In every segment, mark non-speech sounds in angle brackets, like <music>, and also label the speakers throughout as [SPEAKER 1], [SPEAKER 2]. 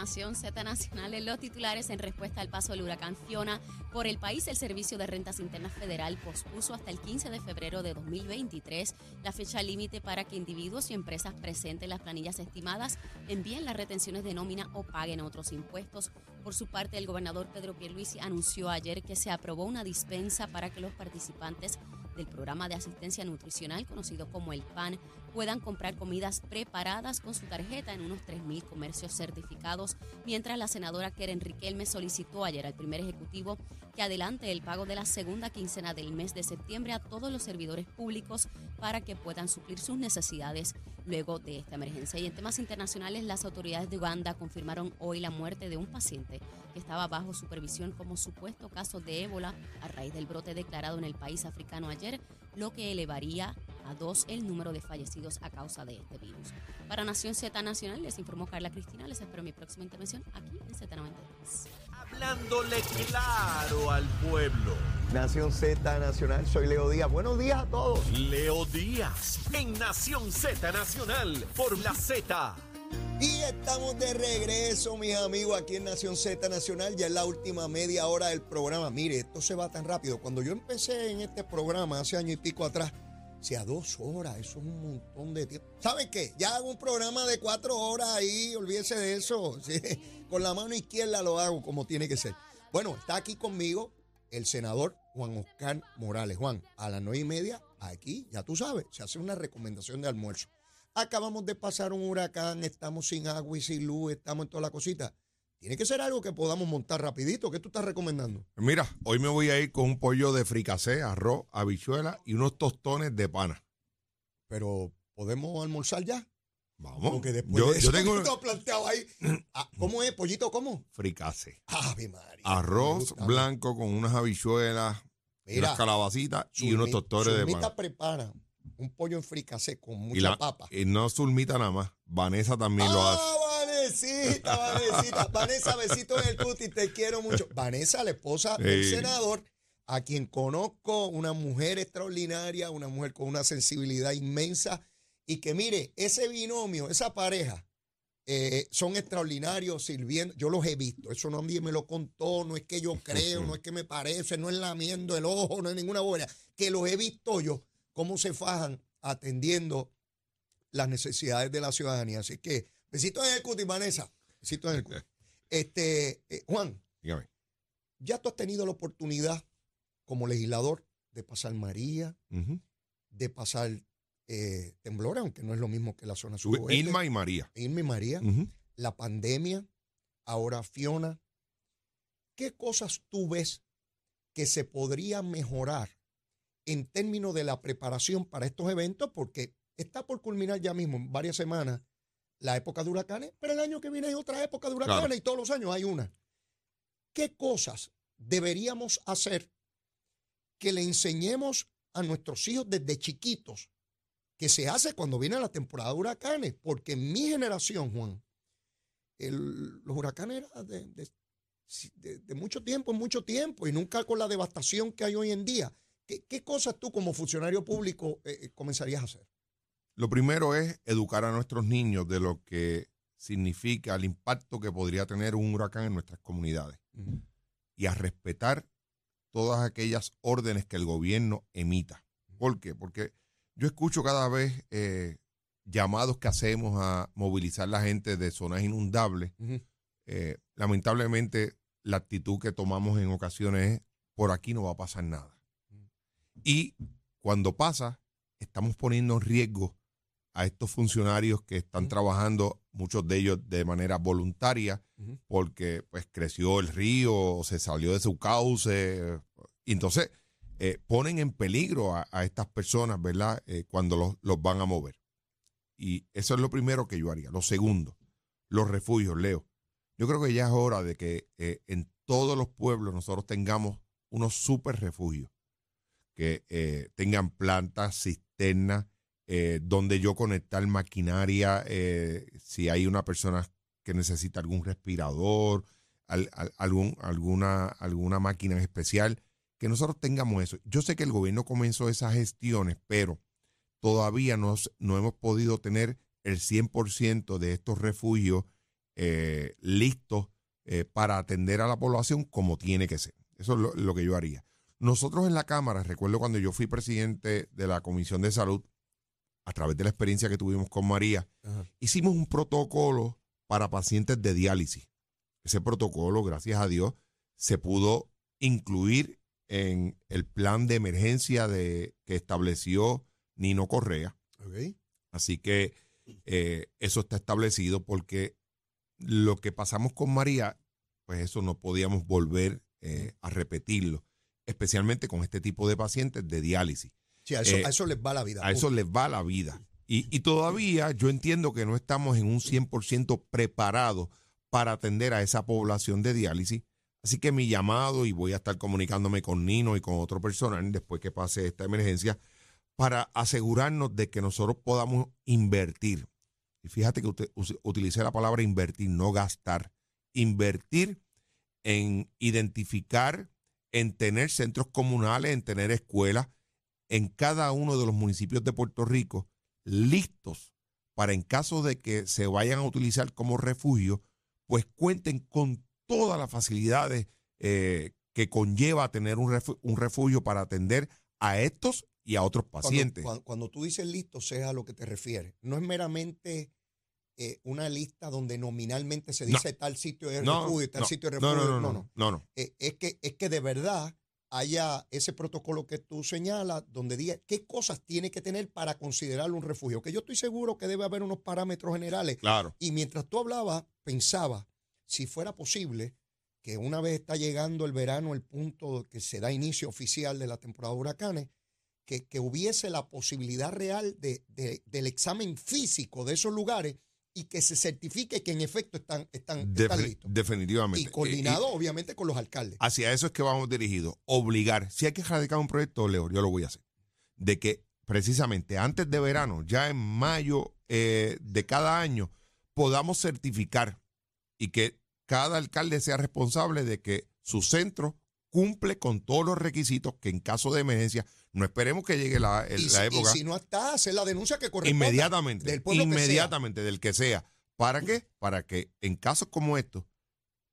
[SPEAKER 1] Nación Z Nacional en los titulares en respuesta al paso del huracán Fiona por el país. El Servicio de Rentas Internas Federal pospuso hasta el 15 de febrero de 2023 la fecha límite para que individuos y empresas presenten las planillas estimadas, envíen las retenciones de nómina o paguen otros impuestos. Por su parte, el gobernador Pedro Pierluisi anunció ayer que se aprobó una dispensa para que los participantes del programa de asistencia nutricional conocido como el PAN puedan comprar comidas preparadas con su tarjeta en unos 3.000 comercios certificados, mientras la senadora Keren Riquelme solicitó ayer al primer ejecutivo que adelante el pago de la segunda quincena del mes de septiembre a todos los servidores públicos para que puedan suplir sus necesidades luego de esta emergencia. Y en temas internacionales, las autoridades de Uganda confirmaron hoy la muerte de un paciente que estaba bajo supervisión como supuesto caso de ébola a raíz del brote declarado en el país africano ayer, lo que elevaría a dos el número de fallecidos a causa de este virus. Para Nación Z Nacional les informó Carla Cristina. Les espero mi próxima intervención aquí en Z93.
[SPEAKER 2] Hablándole claro al pueblo.
[SPEAKER 3] Nación Z Nacional, soy Leo Díaz. Buenos días a todos.
[SPEAKER 2] Leo Díaz en Nación Z Nacional por la Z.
[SPEAKER 3] Y estamos de regreso, mis amigos, aquí en Nación Z Nacional. Ya es la última media hora del programa. Mire, esto se va tan rápido. Cuando yo empecé en este programa hace año y pico atrás, sea dos horas, eso es un montón de tiempo. ¿Saben qué? Ya hago un programa de cuatro horas ahí, olvídese de eso. <laughs> Con la mano izquierda lo hago como tiene que ser. Bueno, está aquí conmigo el senador Juan Oscar Morales. Juan, a las nueve y media, aquí, ya tú sabes, se hace una recomendación de almuerzo. Acabamos de pasar un huracán, estamos sin agua y sin luz, estamos en toda la cosita. Tiene que ser algo que podamos montar rapidito. ¿Qué tú estás recomendando?
[SPEAKER 4] Mira, hoy me voy a ir con un pollo de fricasé, arroz, habichuela y unos tostones de pana.
[SPEAKER 3] Pero, ¿podemos almorzar ya?
[SPEAKER 4] Vamos.
[SPEAKER 3] Porque después
[SPEAKER 4] yo,
[SPEAKER 3] de
[SPEAKER 4] yo
[SPEAKER 3] eso
[SPEAKER 4] tengo <laughs>
[SPEAKER 3] has planteado ahí. Ah, ¿Cómo es? ¿Pollito cómo?
[SPEAKER 4] fricasé.
[SPEAKER 3] Ave María.
[SPEAKER 4] Arroz blanco con unas habichuelas,
[SPEAKER 3] Mira,
[SPEAKER 4] unas calabacitas y unos tostones de pana.
[SPEAKER 3] prepara un pollo en fricasé con mucha
[SPEAKER 4] Y, la,
[SPEAKER 3] papa.
[SPEAKER 4] y no Zulmita nada más, Vanessa también lo hace.
[SPEAKER 3] Vanesita, Vanesita. Vanessa, besito en el cuti, te quiero mucho. Vanessa, la esposa del senador, a quien conozco, una mujer extraordinaria, una mujer con una sensibilidad inmensa. Y que mire, ese binomio, esa pareja, eh, son extraordinarios sirviendo. Yo los he visto, eso nadie me lo contó, no es que yo creo, no es que me parece, no es lamiendo el ojo, no es ninguna buena. Que los he visto yo, cómo se fajan atendiendo las necesidades de la ciudadanía. Así que, besitos en el cuti, Vanessa. Besitos en el cuti. <laughs> Este, eh, Juan,
[SPEAKER 4] Dígame.
[SPEAKER 3] ya tú has tenido la oportunidad como legislador de pasar María, de pasar eh, temblores, aunque no es lo mismo que la zona suroeste.
[SPEAKER 4] Irma y María.
[SPEAKER 3] Irma y María, la pandemia, ahora Fiona. ¿Qué cosas tú ves que se podrían mejorar en términos de la preparación para estos eventos? Porque está por culminar ya mismo, en varias semanas, la época de huracanes, pero el año que viene hay otra época de huracanes
[SPEAKER 4] Claro.
[SPEAKER 3] y todos los años hay una. ¿Qué cosas deberíamos hacer que le enseñemos a nuestros hijos desde chiquitos que se hace cuando viene la temporada de huracanes? Porque en mi generación, Juan, el- los huracanes eran de, de- de- de mucho tiempo, en mucho tiempo, y nunca con la devastación que hay hoy en día. ¿Qué, qué cosas tú como funcionario público eh, eh, comenzarías a hacer?
[SPEAKER 4] Lo primero es educar a nuestros niños de lo que significa el impacto que podría tener un huracán en nuestras comunidades y a respetar todas aquellas órdenes que el gobierno emita. ¿Por qué? Porque yo escucho cada vez eh, llamados que hacemos a movilizar la gente de zonas inundables. Eh, lamentablemente, la actitud que tomamos en ocasiones es, por aquí no va a pasar nada. Y cuando pasa, estamos poniendo en riesgo a estos funcionarios que están trabajando, muchos de ellos de manera voluntaria, porque pues creció el río, se salió de su cauce. Y entonces eh, ponen en peligro a, a estas personas, ¿verdad? Eh, cuando los, los van a mover. Y eso es lo primero que yo haría. Lo segundo, los refugios, Leo. Yo creo que ya es hora de que eh, en todos los pueblos nosotros tengamos unos super refugios que tengan plantas, cisternas, eh, donde yo conectar maquinaria, eh, si hay una persona que necesita algún respirador, algún, alguna, alguna máquina especial, que nosotros tengamos eso. Yo sé que el gobierno comenzó esas gestiones, pero todavía no, hemos podido tener el 100% de estos refugios eh, listos eh, para atender a la población como tiene que ser. Eso es lo, que yo haría. Nosotros en la Cámara, recuerdo cuando yo fui presidente de la Comisión de Salud, a través de la experiencia que tuvimos con María, hicimos un protocolo para pacientes de diálisis. Ese protocolo, gracias a Dios, se pudo incluir en el plan de emergencia de, que estableció Nino Correa. Así que eh, eso está establecido porque lo que pasamos con María, pues eso no podíamos volver eh, a repetirlo, especialmente con este tipo de pacientes de diálisis.
[SPEAKER 3] Sí, a eso, eh, les va la vida.
[SPEAKER 4] A eso les va la vida. Y, y todavía yo entiendo que no estamos en un 100% preparados para atender a esa población de diálisis. Así que mi llamado, y voy a estar comunicándome con Nino y con otro personal después que pase esta emergencia, para asegurarnos de que nosotros podamos invertir. Y fíjate que usted utilicé la palabra invertir, no gastar. Invertir en identificar, en tener centros comunales, en tener escuelas en cada uno de los municipios de Puerto Rico listos para en caso de que se vayan a utilizar como refugio, pues cuenten con todas las facilidades eh, que conlleva tener un refugio, para atender a estos y a otros pacientes.
[SPEAKER 3] Cuando, tú dices listo, sea a lo que te refieres. No es meramente eh, una lista donde nominalmente se dice tal sitio de refugio, tal sitio de refugio.
[SPEAKER 4] No, no, no. no,
[SPEAKER 3] eh, es, que, es que de verdad haya ese protocolo que tú señalas donde diga qué cosas tiene que tener para considerarlo un refugio. Que yo estoy seguro que debe haber unos parámetros generales.
[SPEAKER 4] Claro.
[SPEAKER 3] Y mientras tú hablabas, pensaba, si fuera posible, que una vez está llegando el verano, el punto que se da inicio oficial de la temporada de huracanes, que, que hubiese la posibilidad real de, del examen físico de esos lugares y que se certifique que en efecto están, están, listos.
[SPEAKER 4] Definitivamente.
[SPEAKER 3] Y coordinado, obviamente, con los alcaldes.
[SPEAKER 4] Hacia eso es que vamos dirigidos. Obligar. Si hay que erradicar un proyecto, Leo, yo lo voy a hacer. De que precisamente antes de verano, ya en mayo eh, de cada año, podamos certificar y que cada alcalde sea responsable de que su centro cumple con todos los requisitos que en caso de emergencia no esperemos que llegue la, época.
[SPEAKER 3] Y si no está, hacer la denuncia que corresponde.
[SPEAKER 4] Inmediatamente. Del pueblo inmediatamente, del que sea. ¿Para qué? Para que en casos como estos,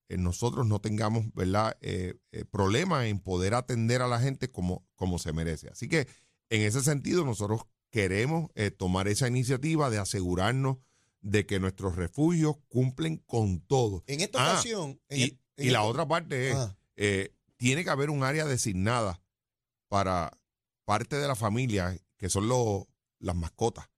[SPEAKER 4] eh, nosotros no tengamos ¿verdad? Eh, eh, problemas en poder atender a la gente como, como se merece. Así que en ese sentido, nosotros queremos tomar esa iniciativa de asegurarnos de que nuestros refugios cumplen con todo.
[SPEAKER 3] En esta ah, ocasión.
[SPEAKER 4] y, la otra parte es, tiene que haber un área designada para parte de la familia, que son los, las mascotas,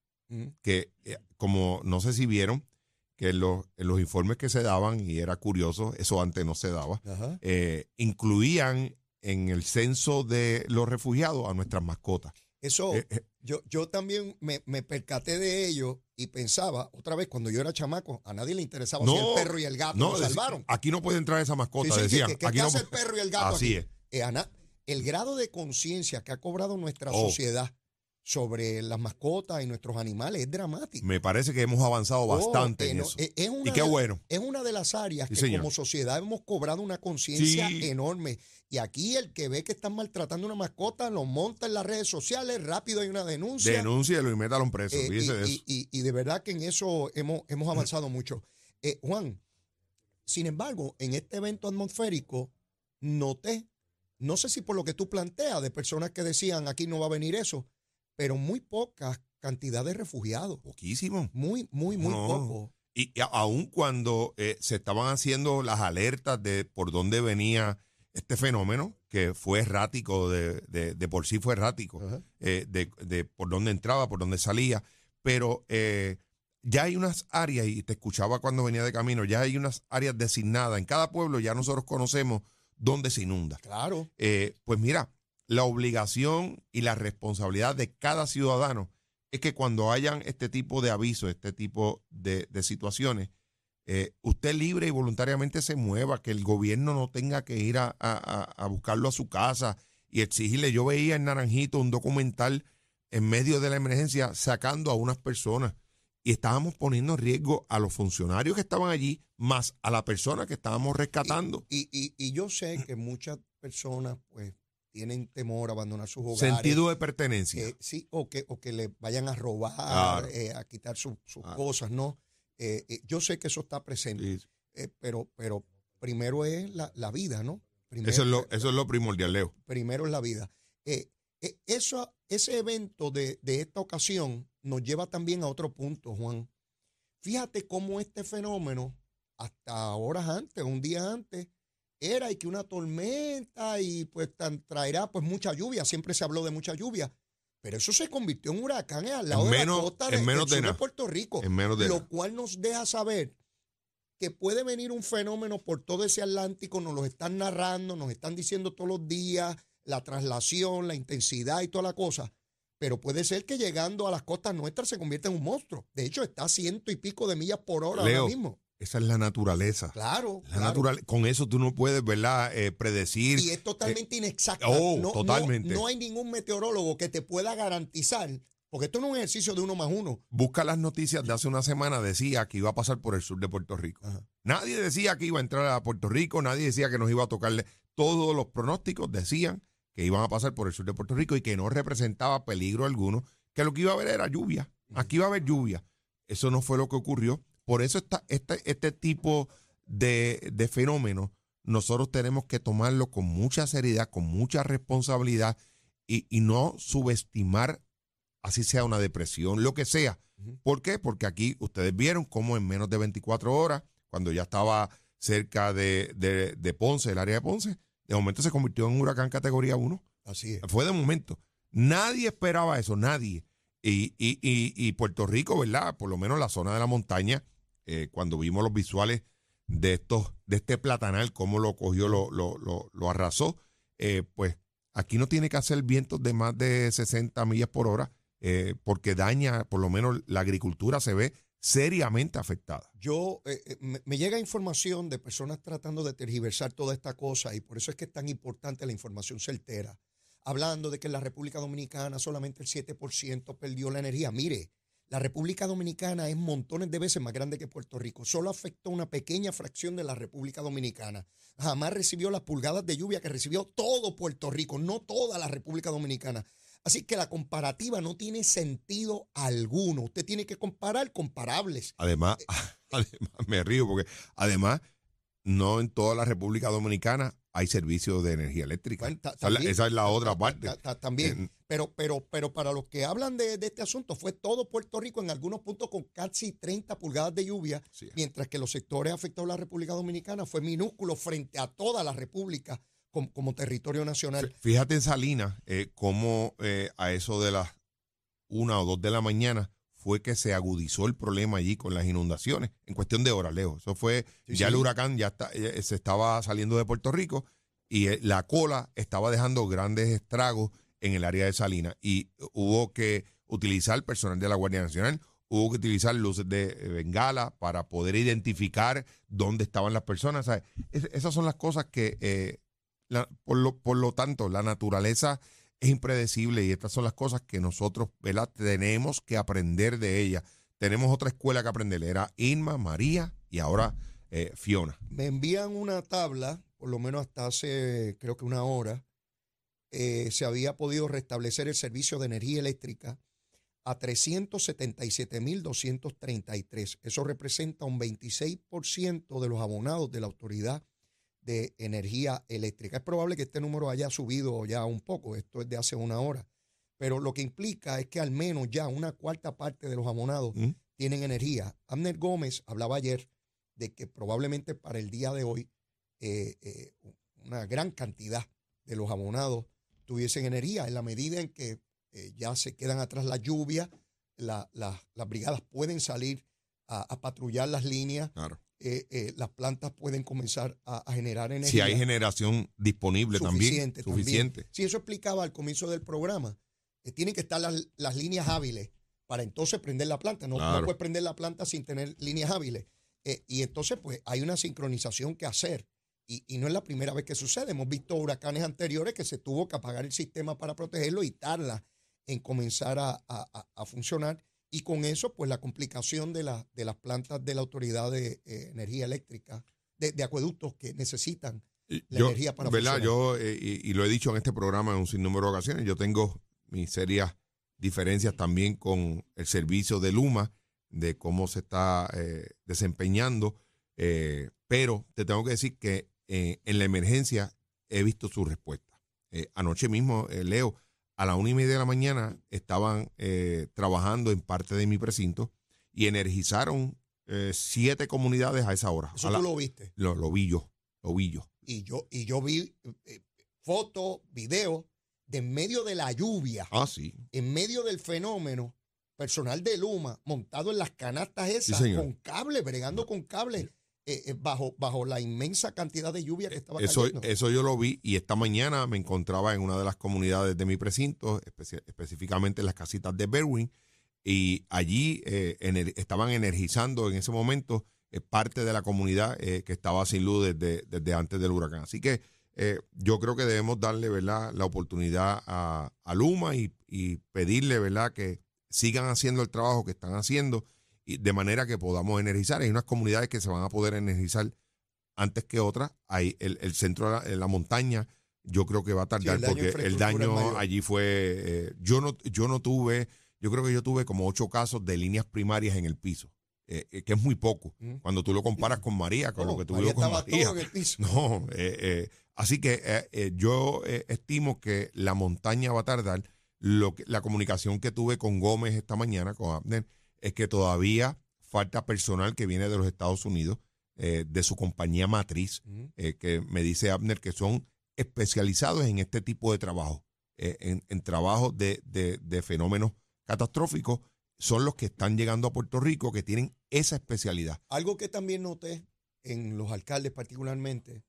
[SPEAKER 4] que eh, como no sé si vieron, que en los, los, informes que se daban, y era curioso, eso antes no se daba, eh, incluían en el censo de los refugiados a nuestras mascotas.
[SPEAKER 3] Eso, eh, yo, yo también me, percaté de ello y pensaba, otra vez, cuando yo era chamaco, a nadie le interesaba si el perro y el gato no, salvaron.
[SPEAKER 4] Aquí no puede entrar esa mascota, decían.
[SPEAKER 3] ¿Qué,
[SPEAKER 4] aquí
[SPEAKER 3] hace el perro y el gato
[SPEAKER 4] Así
[SPEAKER 3] es el grado de conciencia que ha cobrado nuestra oh. sociedad sobre las mascotas y nuestros animales es dramático.
[SPEAKER 4] Me parece que hemos avanzado oh, bastante en eso.
[SPEAKER 3] Es, y qué bueno. Es una de las áreas que como sociedad hemos cobrado una conciencia enorme. Y aquí el que ve que están maltratando una mascota lo monta en las redes sociales, rápido hay una denuncia.
[SPEAKER 4] Denúncialo y métalo en preso. Eh,
[SPEAKER 3] y, de verdad que en eso hemos, hemos avanzado mucho. Eh, Juan, sin embargo, en este evento atmosférico noté no sé si por lo que tú planteas, de personas que decían aquí no va a venir eso, pero muy pocas cantidades de refugiados.
[SPEAKER 4] Poquísimo.
[SPEAKER 3] Muy, muy, muy poco.
[SPEAKER 4] Y, aun cuando eh, se estaban haciendo las alertas de por dónde venía este fenómeno, que fue errático, de, de, por sí fue errático, eh, de, por dónde entraba, por dónde salía, pero eh, ya hay unas áreas, y te escuchaba cuando venía de camino, ya hay unas áreas designadas. En cada pueblo ya nosotros conocemos donde se inunda.
[SPEAKER 3] Claro.
[SPEAKER 4] Eh, pues mira, la obligación y la responsabilidad de cada ciudadano es que cuando hayan este tipo de avisos, este tipo de, situaciones, eh, usted libre y voluntariamente se mueva, que el gobierno no tenga que ir a, a, buscarlo a su casa y exigirle. Yo veía en Naranjito un documental en medio de la emergencia sacando a unas personas y estábamos poniendo en riesgo a los funcionarios que estaban allí, más a la persona que estábamos rescatando.
[SPEAKER 3] Y, y, y yo sé que muchas personas, pues, tienen temor a abandonar sus hogares.
[SPEAKER 4] Sentido de pertenencia.
[SPEAKER 3] que sí, o que, o que le vayan a robar,
[SPEAKER 4] Claro.
[SPEAKER 3] eh, a quitar su- sus
[SPEAKER 4] Claro.
[SPEAKER 3] cosas, ¿no? Eh, eh, yo sé que eso está presente,
[SPEAKER 4] Sí.
[SPEAKER 3] eh, pero, pero primero es la, la vida, ¿no? Primero,
[SPEAKER 4] Eso es lo, eso es lo primordial, Leo.
[SPEAKER 3] primero es la vida. Eh, eh, eso, ese evento de, de esta ocasión nos lleva también a otro punto, Juan. Fíjate cómo este fenómeno, hasta horas antes, un día antes, era y que una tormenta y pues traerá pues mucha lluvia, siempre se habló de mucha lluvia, pero eso se convirtió en huracán al lado
[SPEAKER 4] En
[SPEAKER 3] de la costa
[SPEAKER 4] en
[SPEAKER 3] de,
[SPEAKER 4] menos
[SPEAKER 3] del
[SPEAKER 4] de
[SPEAKER 3] sur de
[SPEAKER 4] nada.
[SPEAKER 3] Puerto Rico,
[SPEAKER 4] En menos de
[SPEAKER 3] lo cual nos deja saber que puede venir un fenómeno por todo ese Atlántico, nos lo están narrando, nos están diciendo todos los días la traslación, la intensidad y toda la cosa, pero puede ser que llegando a las costas nuestras se convierta en un monstruo. De hecho, está a ciento y pico de millas por hora
[SPEAKER 4] Leo,
[SPEAKER 3] ahora mismo.
[SPEAKER 4] Esa es la naturaleza.
[SPEAKER 3] Claro,
[SPEAKER 4] La
[SPEAKER 3] claro.
[SPEAKER 4] natural- con eso tú no puedes, ¿verdad? Eh, predecir.
[SPEAKER 3] Y es totalmente inexacta.
[SPEAKER 4] oh,
[SPEAKER 3] no, no-
[SPEAKER 4] totalmente.
[SPEAKER 3] No, hay ningún meteorólogo que te pueda garantizar, porque esto no es un ejercicio de uno más uno.
[SPEAKER 4] Busca las noticias de hace una semana, decía que iba a pasar por el sur de Puerto Rico.
[SPEAKER 3] Ajá.
[SPEAKER 4] Nadie decía que iba a entrar a Puerto Rico, nadie decía que nos iba a tocarle. Todos los pronósticos decían que iban a pasar por el sur de Puerto Rico y que no representaba peligro alguno, que lo que iba a haber era lluvia. Aquí iba a haber lluvia. Eso no fue lo que ocurrió. Por eso está, este, este tipo de, de fenómenos nosotros tenemos que tomarlo con mucha seriedad, con mucha responsabilidad y, y no subestimar, así sea una depresión, lo que sea. ¿Por qué? Porque aquí ustedes vieron cómo en menos de 24 horas, cuando ya estaba cerca de, de- de Ponce, el área de Ponce, de momento se convirtió en un huracán categoría 1.
[SPEAKER 3] Así es.
[SPEAKER 4] Fue de momento. Nadie esperaba eso, nadie. Y, y- y- y Puerto Rico, ¿verdad? Por lo menos la zona de la montaña, eh, cuando vimos los visuales de estos, de este platanal, cómo lo cogió, lo, lo, lo, lo arrasó, eh, pues aquí no tiene que hacer vientos de más de 60 millas por hora, eh, porque daña, por lo menos la agricultura se ve seriamente afectada.
[SPEAKER 3] Yo, eh, eh, me, llega información de personas tratando de tergiversar toda esta cosa y por eso es que es tan importante la información certera. Hablando de que en la República Dominicana solamente el 7% perdió la energía. Mire, la República Dominicana es montones de veces más grande que Puerto Rico. Solo afectó una pequeña fracción de la República Dominicana. Jamás recibió las pulgadas de lluvia que recibió todo Puerto Rico, no toda la República Dominicana. Así que la comparativa no tiene sentido alguno. Usted tiene que comparar comparables.
[SPEAKER 4] Además, <laughs> además, me río porque además, no en toda la República Dominicana hay servicios de energía eléctrica.
[SPEAKER 3] Bueno, ta-
[SPEAKER 4] esa, es la,
[SPEAKER 3] también.
[SPEAKER 4] esa es la otra
[SPEAKER 3] Ta-
[SPEAKER 4] parte.
[SPEAKER 3] ta- ta- También.
[SPEAKER 4] Eh,
[SPEAKER 3] Pero, pero, pero para los que hablan de, de este asunto, fue todo Puerto Rico en algunos puntos con casi 30 pulgadas de lluvia,
[SPEAKER 4] Sí.
[SPEAKER 3] mientras que los sectores afectados a la República Dominicana fue minúsculo frente a toda la República como, como territorio nacional.
[SPEAKER 4] Fíjate en Salinas, eh, cómo eh, a eso de las una o dos de la mañana fue que se agudizó el problema allí con las inundaciones, en cuestión de horas, Leo. Eso fue,
[SPEAKER 3] Sí,
[SPEAKER 4] ya
[SPEAKER 3] sí.
[SPEAKER 4] el huracán ya está, eh, se estaba saliendo de Puerto Rico y eh, la cola estaba dejando grandes estragos en el área de Salinas y hubo que utilizar personal de la Guardia Nacional, hubo que utilizar luces de eh, bengala para poder identificar dónde estaban las personas. esas son las cosas que, eh, por, lo, por lo tanto, la naturaleza es impredecible y estas son las cosas que nosotros ¿verdad? tenemos que aprender de ella. Tenemos otra escuela que aprender. Era Irma, María y ahora eh, Fiona.
[SPEAKER 3] Me envían una tabla, por lo menos hasta hace creo que una hora, eh, se había podido restablecer el servicio de energía eléctrica a 377.233. Eso representa un 26% de los abonados de la Autoridad de Energía Eléctrica. Es probable que este número haya subido ya un poco, esto es de hace una hora, pero lo que implica es que al menos ya una cuarta parte de los abonados
[SPEAKER 4] ¿Mm?
[SPEAKER 3] tienen energía. Abner Gómez hablaba ayer de que probablemente para el día de hoy eh, eh, una gran cantidad de los abonados tuviesen energía en la medida en que eh, ya se quedan atrás la lluvia, la- la- las brigadas pueden salir a, a patrullar las líneas,
[SPEAKER 4] Claro.
[SPEAKER 3] Eh, eh, las plantas pueden comenzar a, a generar energía.
[SPEAKER 4] Si hay generación disponible
[SPEAKER 3] suficiente
[SPEAKER 4] también. Suficiente.
[SPEAKER 3] Si eso explicaba al comienzo del programa, que tienen que estar las, las líneas hábiles para entonces prender la planta. No, puedes prender la planta sin tener líneas hábiles. Eh, y entonces, pues, hay una sincronización que hacer. Y, y no es la primera vez que sucede. Hemos visto huracanes anteriores que se tuvo que apagar el sistema para protegerlo y tarda en comenzar a- a- a funcionar. Y con eso, pues la complicación de, la, de las plantas de la Autoridad de eh, Energía Eléctrica, de, de acueductos que necesitan la
[SPEAKER 4] yo,
[SPEAKER 3] energía para
[SPEAKER 4] ¿verdad?
[SPEAKER 3] funcionar.
[SPEAKER 4] Yo, eh, y, y lo he dicho en este programa en un sinnúmero de ocasiones, yo tengo mis serias diferencias también con el servicio de Luma, de cómo se está eh, desempeñando, eh, pero te tengo que decir que en la emergencia he visto su respuesta. Anoche mismo, Leo, a la una y media de la mañana estaban eh, trabajando en parte de mi precinto y energizaron eh, siete comunidades a esa hora.
[SPEAKER 3] Eso
[SPEAKER 4] la-
[SPEAKER 3] tú lo viste.
[SPEAKER 4] lo, lo vi yo, lo vi yo.
[SPEAKER 3] Y yo, y yo vi eh, fotos, videos de en medio de la lluvia,
[SPEAKER 4] Ah, sí.
[SPEAKER 3] en medio del fenómeno, personal de Luma montado en las canastas esas, con cable, bregando con cable, eh, eh, bajo, bajo la inmensa cantidad de lluvia que estaba
[SPEAKER 4] Eso,
[SPEAKER 3] cayendo.
[SPEAKER 4] eso yo lo vi y esta mañana me encontraba en una de las comunidades de mi precinto, específicamente en las casitas de Berwin, y allí eh, ener- estaban energizando en ese momento eh, parte de la comunidad que estaba sin luz desde, desde antes del huracán. Así que yo creo que debemos darle ¿verdad? la oportunidad a, a Luma y, y pedirle ¿verdad? que sigan haciendo el trabajo que están haciendo y de manera que podamos energizar. Hay unas comunidades que se van a poder energizar antes que otras. Hay el, el centro de la, de la montaña, yo creo que va a tardar
[SPEAKER 3] el
[SPEAKER 4] porque el daño allí fue. eh, yo no, yo no tuve, yo creo que yo tuve como ocho casos de líneas primarias en el piso, eh, eh, que es muy poco.
[SPEAKER 3] Mm.
[SPEAKER 4] Cuando tú lo comparas con María, con
[SPEAKER 3] No,
[SPEAKER 4] lo que
[SPEAKER 3] María
[SPEAKER 4] tuvimos con María.
[SPEAKER 3] todo en el piso. <laughs>
[SPEAKER 4] No, eh, eh, así que yo eh, estimo que la montaña va a tardar. Lo que, la comunicación que tuve con Gómez esta mañana, con Abner, es que todavía falta personal que viene de los Estados Unidos, eh, de su compañía matriz, eh, que me dice Abner que son especializados en este tipo de trabajo, eh, en, en trabajos de, de- de fenómenos catastróficos, son los que están llegando a Puerto Rico, que tienen esa especialidad.
[SPEAKER 3] Algo que también noté en los alcaldes particularmente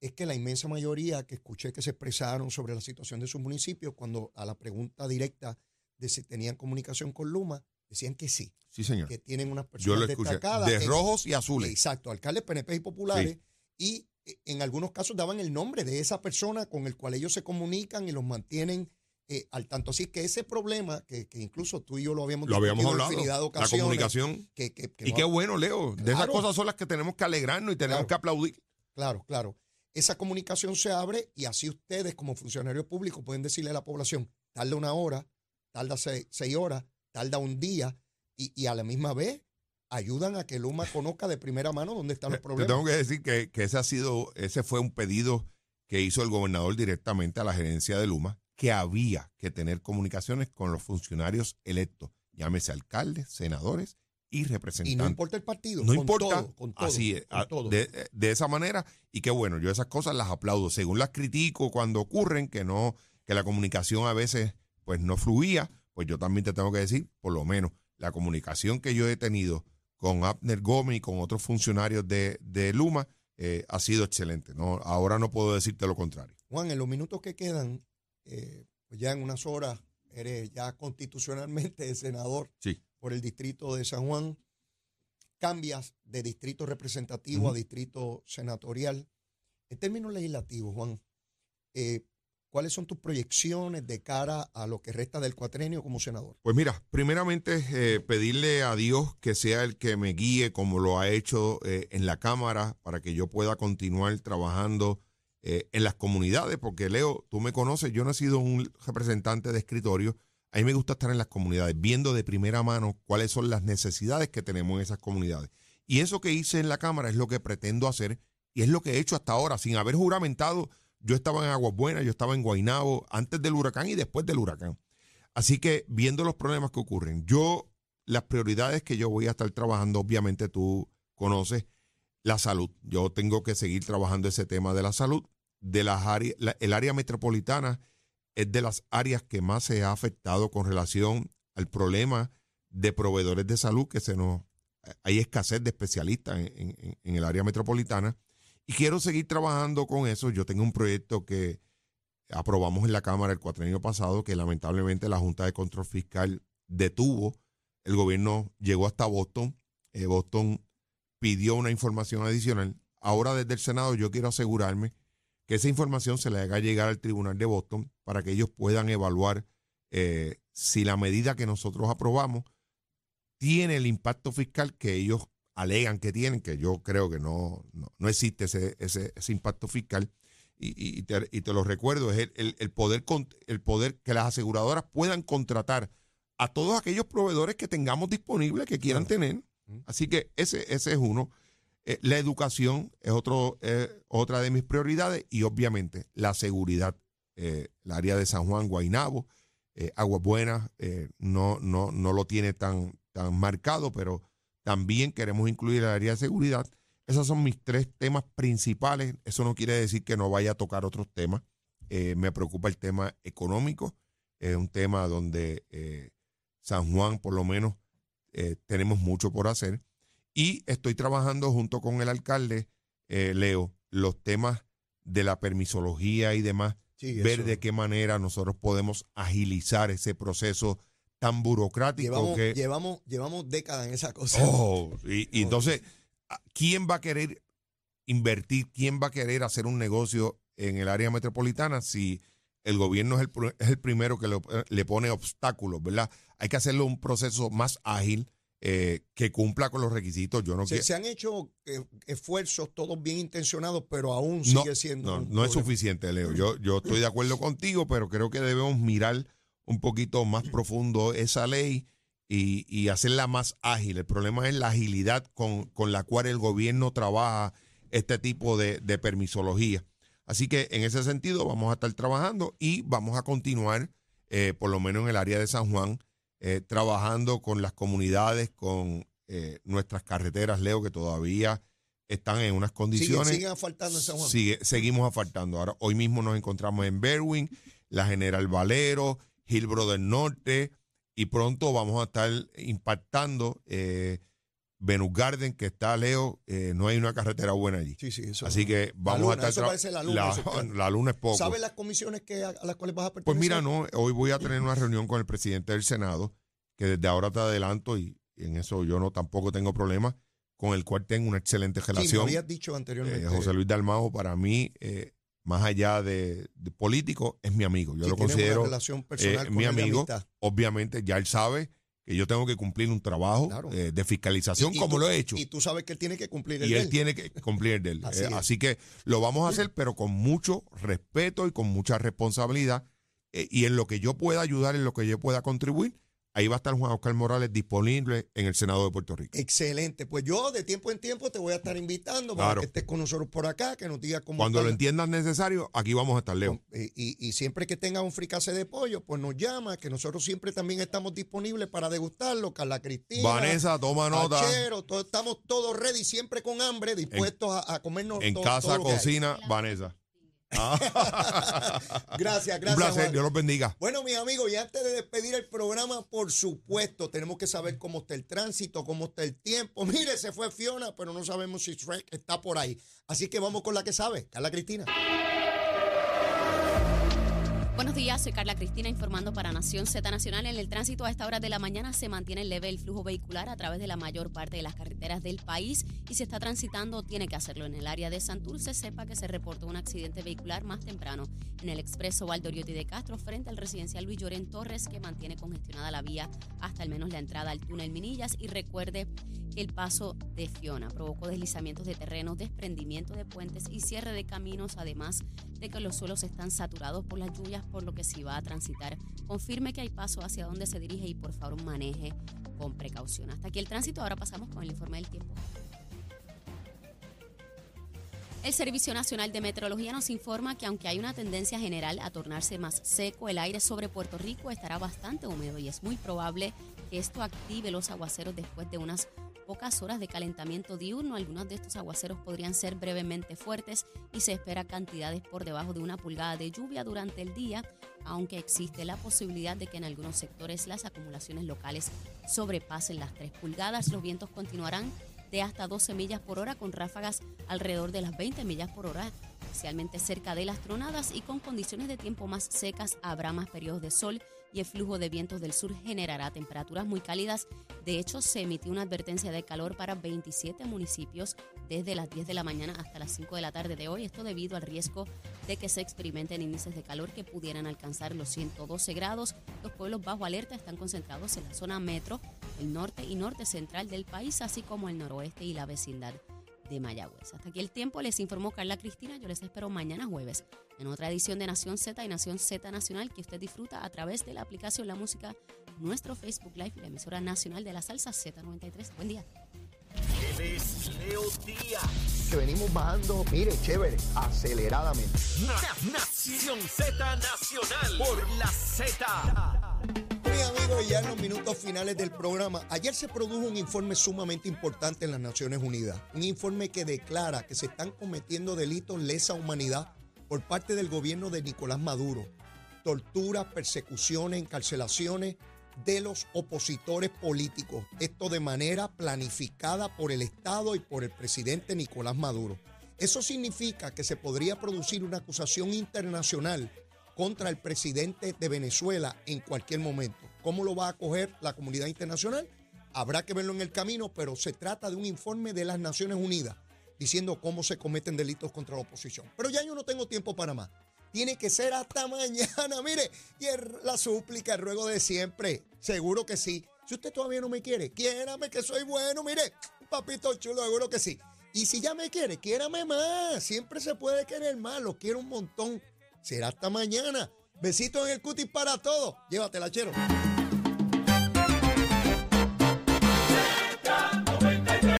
[SPEAKER 3] es que la inmensa mayoría que escuché que se expresaron sobre la situación de sus municipios, cuando a la pregunta directa de si tenían comunicación con Luma, decían que sí,
[SPEAKER 4] Sí, señor.
[SPEAKER 3] que tienen unas
[SPEAKER 4] Yo
[SPEAKER 3] personas
[SPEAKER 4] lo
[SPEAKER 3] destacadas.
[SPEAKER 4] De
[SPEAKER 3] en-
[SPEAKER 4] rojos y azules.
[SPEAKER 3] Exacto, alcaldes PNP y populares. Y eh, en algunos casos daban el nombre de esa persona con el cual ellos se comunican y los mantienen eh, al tanto. Así que ese problema, que, que incluso tú y yo lo habíamos
[SPEAKER 4] Lo habíamos hablado.
[SPEAKER 3] infinidad de
[SPEAKER 4] La comunicación.
[SPEAKER 3] que- que-
[SPEAKER 4] Y
[SPEAKER 3] no
[SPEAKER 4] qué bueno, Leo. De esas cosas son las que tenemos que alegrarnos y tenemos
[SPEAKER 3] Claro.
[SPEAKER 4] que aplaudir.
[SPEAKER 3] Claro, claro. Esa comunicación se abre y así ustedes como funcionarios públicos pueden decirle a la población, tarda una hora, tarda seis, seis horas, tarda un día y, y a la misma vez ayudan a que Luma conozca de primera mano dónde están los
[SPEAKER 4] Te
[SPEAKER 3] problemas.
[SPEAKER 4] tengo que decir que, que ese ha sido, ese fue un pedido que hizo el gobernador directamente a la gerencia de Luma, que había que tener comunicaciones con los funcionarios electos, llámese alcaldes, senadores y
[SPEAKER 3] Y no
[SPEAKER 4] representantes.
[SPEAKER 3] importa el partido.
[SPEAKER 4] No
[SPEAKER 3] con
[SPEAKER 4] importa,
[SPEAKER 3] todo, con todo,
[SPEAKER 4] así es,
[SPEAKER 3] con
[SPEAKER 4] a-
[SPEAKER 3] todo.
[SPEAKER 4] de, de esa manera, y qué bueno, yo esas cosas las aplaudo, según las critico cuando ocurren, que no, que la comunicación a veces pues no fluía, pues yo también te tengo que decir, por lo menos, la comunicación que yo he tenido con Abner Gómez y con otros funcionarios de, de Luma eh, ha sido excelente. No, ahora no puedo decirte lo contrario.
[SPEAKER 3] Juan, en los minutos que quedan, eh, pues ya en unas horas eres ya constitucionalmente senador
[SPEAKER 4] Sí.
[SPEAKER 3] por el distrito de San Juan. Cambias de distrito representativo a distrito senatorial. En términos legislativos, Juan, eh, ¿cuáles son tus proyecciones de cara a lo que resta del cuatrenio como senador?
[SPEAKER 4] Pues mira, primeramente eh, pedirle a Dios que sea el que me guíe como lo ha hecho eh, en la Cámara para que yo pueda continuar trabajando eh, en las comunidades, porque Leo, tú me conoces, yo no he sido un representante de escritorio, a mí me gusta estar en las comunidades, viendo de primera mano cuáles son las necesidades que tenemos en esas comunidades. Y eso que hice en la Cámara es lo que pretendo hacer y es lo que he hecho hasta ahora, sin haber juramentado. Yo estaba en Aguas Buenas, yo estaba en Guainabo antes del huracán y después del huracán. Así que viendo los problemas que ocurren, yo, las prioridades que yo voy a estar trabajando, obviamente tú conoces la salud. Yo tengo que seguir trabajando ese tema de la salud. De las áreas, la- el área metropolitana es de las áreas que más se ha afectado con relación al problema de proveedores de salud, que se nos hay escasez de especialistas en, el área metropolitana. Y quiero seguir trabajando con eso. Yo tengo un proyecto que aprobamos en la Cámara el cuatrenio pasado, que lamentablemente la Junta de Control Fiscal detuvo. El gobierno llegó hasta Boston. Eh, Boston pidió una información adicional. Ahora desde el Senado yo quiero asegurarme que esa información se le haga llegar al Tribunal de Boston para que ellos puedan evaluar eh, si la medida que nosotros aprobamos tiene el impacto fiscal que ellos alegan que tienen, que yo creo que no, no, no existe ese, ese, ese impacto fiscal. Y, y te, y te lo recuerdo, es el, el- el poder, con- el poder que las aseguradoras puedan contratar a todos aquellos proveedores que tengamos disponibles que quieran tener. Así que ese, ese es uno. Eh, la educación es otro, eh, otra de mis prioridades y obviamente la seguridad. Eh, el área de San Juan, Guainabo, eh, Aguas Buenas, eh, no, no, no lo tiene tan, tan marcado, pero también queremos incluir el área de seguridad. Esos son mis tres temas principales. Eso no quiere decir que no vaya a tocar otros temas. Eh, me preocupa el tema económico. Es un tema donde eh, San Juan, por lo menos, eh, tenemos mucho por hacer. Y estoy trabajando junto con el alcalde, Leo, los temas de la permisología y demás,
[SPEAKER 3] Sí,
[SPEAKER 4] ver de qué manera nosotros podemos agilizar ese proceso tan burocrático
[SPEAKER 3] Llevamos,
[SPEAKER 4] que...
[SPEAKER 3] llevamos, llevamos décadas en esa cosa.
[SPEAKER 4] Oh, y, y entonces, ¿a- ¿quién va a querer invertir? ¿Quién va a querer hacer un negocio en el área metropolitana si el gobierno es el, es el primero que le, le pone obstáculos, ¿verdad? Hay que hacerlo un proceso más ágil, eh, que cumpla con los requisitos. Yo no
[SPEAKER 3] se, se han hecho eh, esfuerzos todos bien intencionados, pero aún
[SPEAKER 4] No,
[SPEAKER 3] sigue siendo.
[SPEAKER 4] No, no es suficiente, Leo. <laughs> Yo, yo estoy de acuerdo contigo, pero creo que debemos mirar un poquito más profundo esa ley y, y hacerla más ágil. El problema es la agilidad con, con la cual el gobierno trabaja este tipo de, de permisología. Así que en ese sentido vamos a estar trabajando y vamos a continuar, eh, por lo menos en el área de San Juan, eh, trabajando con las comunidades, con eh, nuestras carreteras, Leo, que todavía están en unas condiciones.
[SPEAKER 3] siguen asfaltando en San Juan.
[SPEAKER 4] Sigue- seguimos asfaltando. Ahora, hoy mismo nos encontramos en Berwin, la General Valero, Hillbro del Norte, y pronto vamos a estar impactando eh, Venus Garden, que está Leo, eh, no hay una carretera buena allí.
[SPEAKER 3] Sí, sí, eso.
[SPEAKER 4] Así que vamos
[SPEAKER 3] luna,
[SPEAKER 4] a estar.
[SPEAKER 3] eso parece la luna, eso, <laughs>
[SPEAKER 4] la luna es poco.
[SPEAKER 3] ¿Sabes las comisiones que, a, las cuales vas a pertenecer?
[SPEAKER 4] Pues mira, no, hoy voy a tener una reunión con el presidente del Senado, que desde ahora te adelanto, y, en eso yo no tampoco tengo problema, con el cual tengo una excelente
[SPEAKER 3] Sí, me
[SPEAKER 4] relación.
[SPEAKER 3] habías dicho anteriormente.
[SPEAKER 4] Eh, José Luis Dalmao, para mí, eh, más allá de, de político, es mi amigo. Yo
[SPEAKER 3] Sí,
[SPEAKER 4] lo considero
[SPEAKER 3] relación personal
[SPEAKER 4] eh,
[SPEAKER 3] con
[SPEAKER 4] mi
[SPEAKER 3] él
[SPEAKER 4] amigo. Obviamente, ya él sabe que yo tengo que cumplir un trabajo
[SPEAKER 3] Claro.
[SPEAKER 4] eh, de fiscalización
[SPEAKER 3] Y- y
[SPEAKER 4] como
[SPEAKER 3] tú-
[SPEAKER 4] lo he hecho.
[SPEAKER 3] Y tú sabes que él tiene que cumplir el
[SPEAKER 4] Y
[SPEAKER 3] de
[SPEAKER 4] él tiene que cumplir el de él. <laughs>
[SPEAKER 3] Así
[SPEAKER 4] Eh, así que lo vamos a hacer, pero con mucho respeto y con mucha responsabilidad. Eh, y en lo que yo pueda ayudar, en lo que yo pueda contribuir, ahí va a estar Juan Oscar Morales disponible en el Senado de Puerto Rico.
[SPEAKER 3] Excelente. Pues yo de tiempo en tiempo te voy a estar invitando para
[SPEAKER 4] Claro.
[SPEAKER 3] que estés con nosotros por acá, que nos digas cómo
[SPEAKER 4] Cuando
[SPEAKER 3] está
[SPEAKER 4] lo entiendas necesario, aquí vamos a estar, Leo.
[SPEAKER 3] Y, y- y siempre que tenga un fricase de pollo, pues nos llama, que nosotros siempre también estamos disponibles para degustarlo. Carla Cristina.
[SPEAKER 4] Vanessa, toma nota.
[SPEAKER 3] Achero, todo- estamos todos ready, siempre con hambre, dispuestos a, a comernos
[SPEAKER 4] En
[SPEAKER 3] todo-
[SPEAKER 4] casa,
[SPEAKER 3] todo lo que hay.
[SPEAKER 4] cocina, Vanessa. <laughs>
[SPEAKER 3] Gracias,
[SPEAKER 4] Un
[SPEAKER 3] gracias.
[SPEAKER 4] placer,
[SPEAKER 3] Juan.
[SPEAKER 4] Dios los bendiga.
[SPEAKER 3] Bueno, mis amigos, y antes de despedir el programa, por supuesto, tenemos que saber cómo está el tránsito, cómo está el tiempo. <laughs> Mire, se fue Fiona, pero no sabemos si Shrek está por ahí. Así que vamos con la que sabe, Carla Cristina.
[SPEAKER 1] Buenos días, soy Carla Cristina informando para Nación Z Nacional. En el tránsito a esta hora de la mañana se mantiene leve el flujo vehicular a través de la mayor parte de las carreteras del país y si está transitando tiene que hacerlo en el área de Santurce. Sepa que se reportó un accidente vehicular más temprano en el expreso Valdoriotti de Castro frente al residencial Luis Llorén Torres que mantiene congestionada la vía hasta al menos la entrada al túnel Minillas y recuerde que el paso de Fiona provocó deslizamientos de terreno, desprendimiento de puentes y cierre de caminos, además de que los suelos están saturados por las lluvias, por lo que si va a transitar, confirme que hay paso hacia donde se dirige y por favor maneje con precaución. Hasta aquí el tránsito, ahora pasamos con el informe del tiempo. El Servicio Nacional de Meteorología nos informa que aunque hay una tendencia general a tornarse más seco, el aire sobre Puerto Rico estará bastante húmedo y es muy probable que esto active los aguaceros después de unas pocas horas de calentamiento diurno. Algunos de estos aguaceros podrían ser brevemente fuertes y se espera cantidades por debajo de una pulgada de lluvia durante el día, aunque existe la posibilidad de que en algunos sectores las acumulaciones locales sobrepasen las 3 pulgadas. Los vientos continuarán de hasta 12 millas por hora con ráfagas alrededor de las 20 millas por hora, especialmente cerca de las tronadas y con condiciones de tiempo más secas habrá más periodos de sol y el flujo de vientos del sur generará temperaturas muy cálidas. De hecho, se emitió una advertencia de calor para 27 municipios desde las 10 de la mañana hasta las 5 de la tarde de hoy. Esto debido al riesgo de que se experimenten índices de calor que pudieran alcanzar los 112 grados. Los pueblos bajo alerta están concentrados en la zona metro, el norte y norte central del país, así como el noroeste y la vecindad de Mayagüez. Hasta aquí el tiempo, les informó Carla Cristina. Yo les espero mañana jueves en otra edición de Nación Z y Nación Z Nacional que usted disfruta a través de la aplicación La Música, nuestro Facebook Live y la emisora nacional de la salsa Z93. Buen día.
[SPEAKER 2] Él es Leo Díaz.
[SPEAKER 3] Que venimos bajando, mire, chévere, aceleradamente.
[SPEAKER 2] Na- Nación Z Nacional por la Z.
[SPEAKER 3] Mis amigos, ya en los minutos finales del programa, ayer se produjo un informe sumamente importante en las Naciones Unidas. Un informe que declara que se están cometiendo delitos lesa humanidad por parte del gobierno de Nicolás Maduro. Torturas, persecuciones, encarcelaciones de los opositores políticos. Esto de manera planificada por el Estado y por el presidente Nicolás Maduro. Eso significa que se podría producir una acusación internacional contra el presidente de Venezuela en cualquier momento. ¿Cómo lo va a acoger la comunidad internacional? Habrá que verlo en el camino, pero se trata de un informe de las Naciones Unidas diciendo cómo se cometen delitos contra la oposición. Pero ya yo no tengo tiempo para más. Tiene que ser hasta <laughs> mañana, mire. Y la súplica, el ruego de siempre. Seguro que sí. Si usted todavía no me quiere, quiérame que soy bueno, mire. Papito chulo, seguro que sí. Y si ya me quiere, quiérame más. Siempre se puede querer más. Lo quiero un montón. Será hasta mañana. Besitos en el cutis para todos. Llévatela, chero.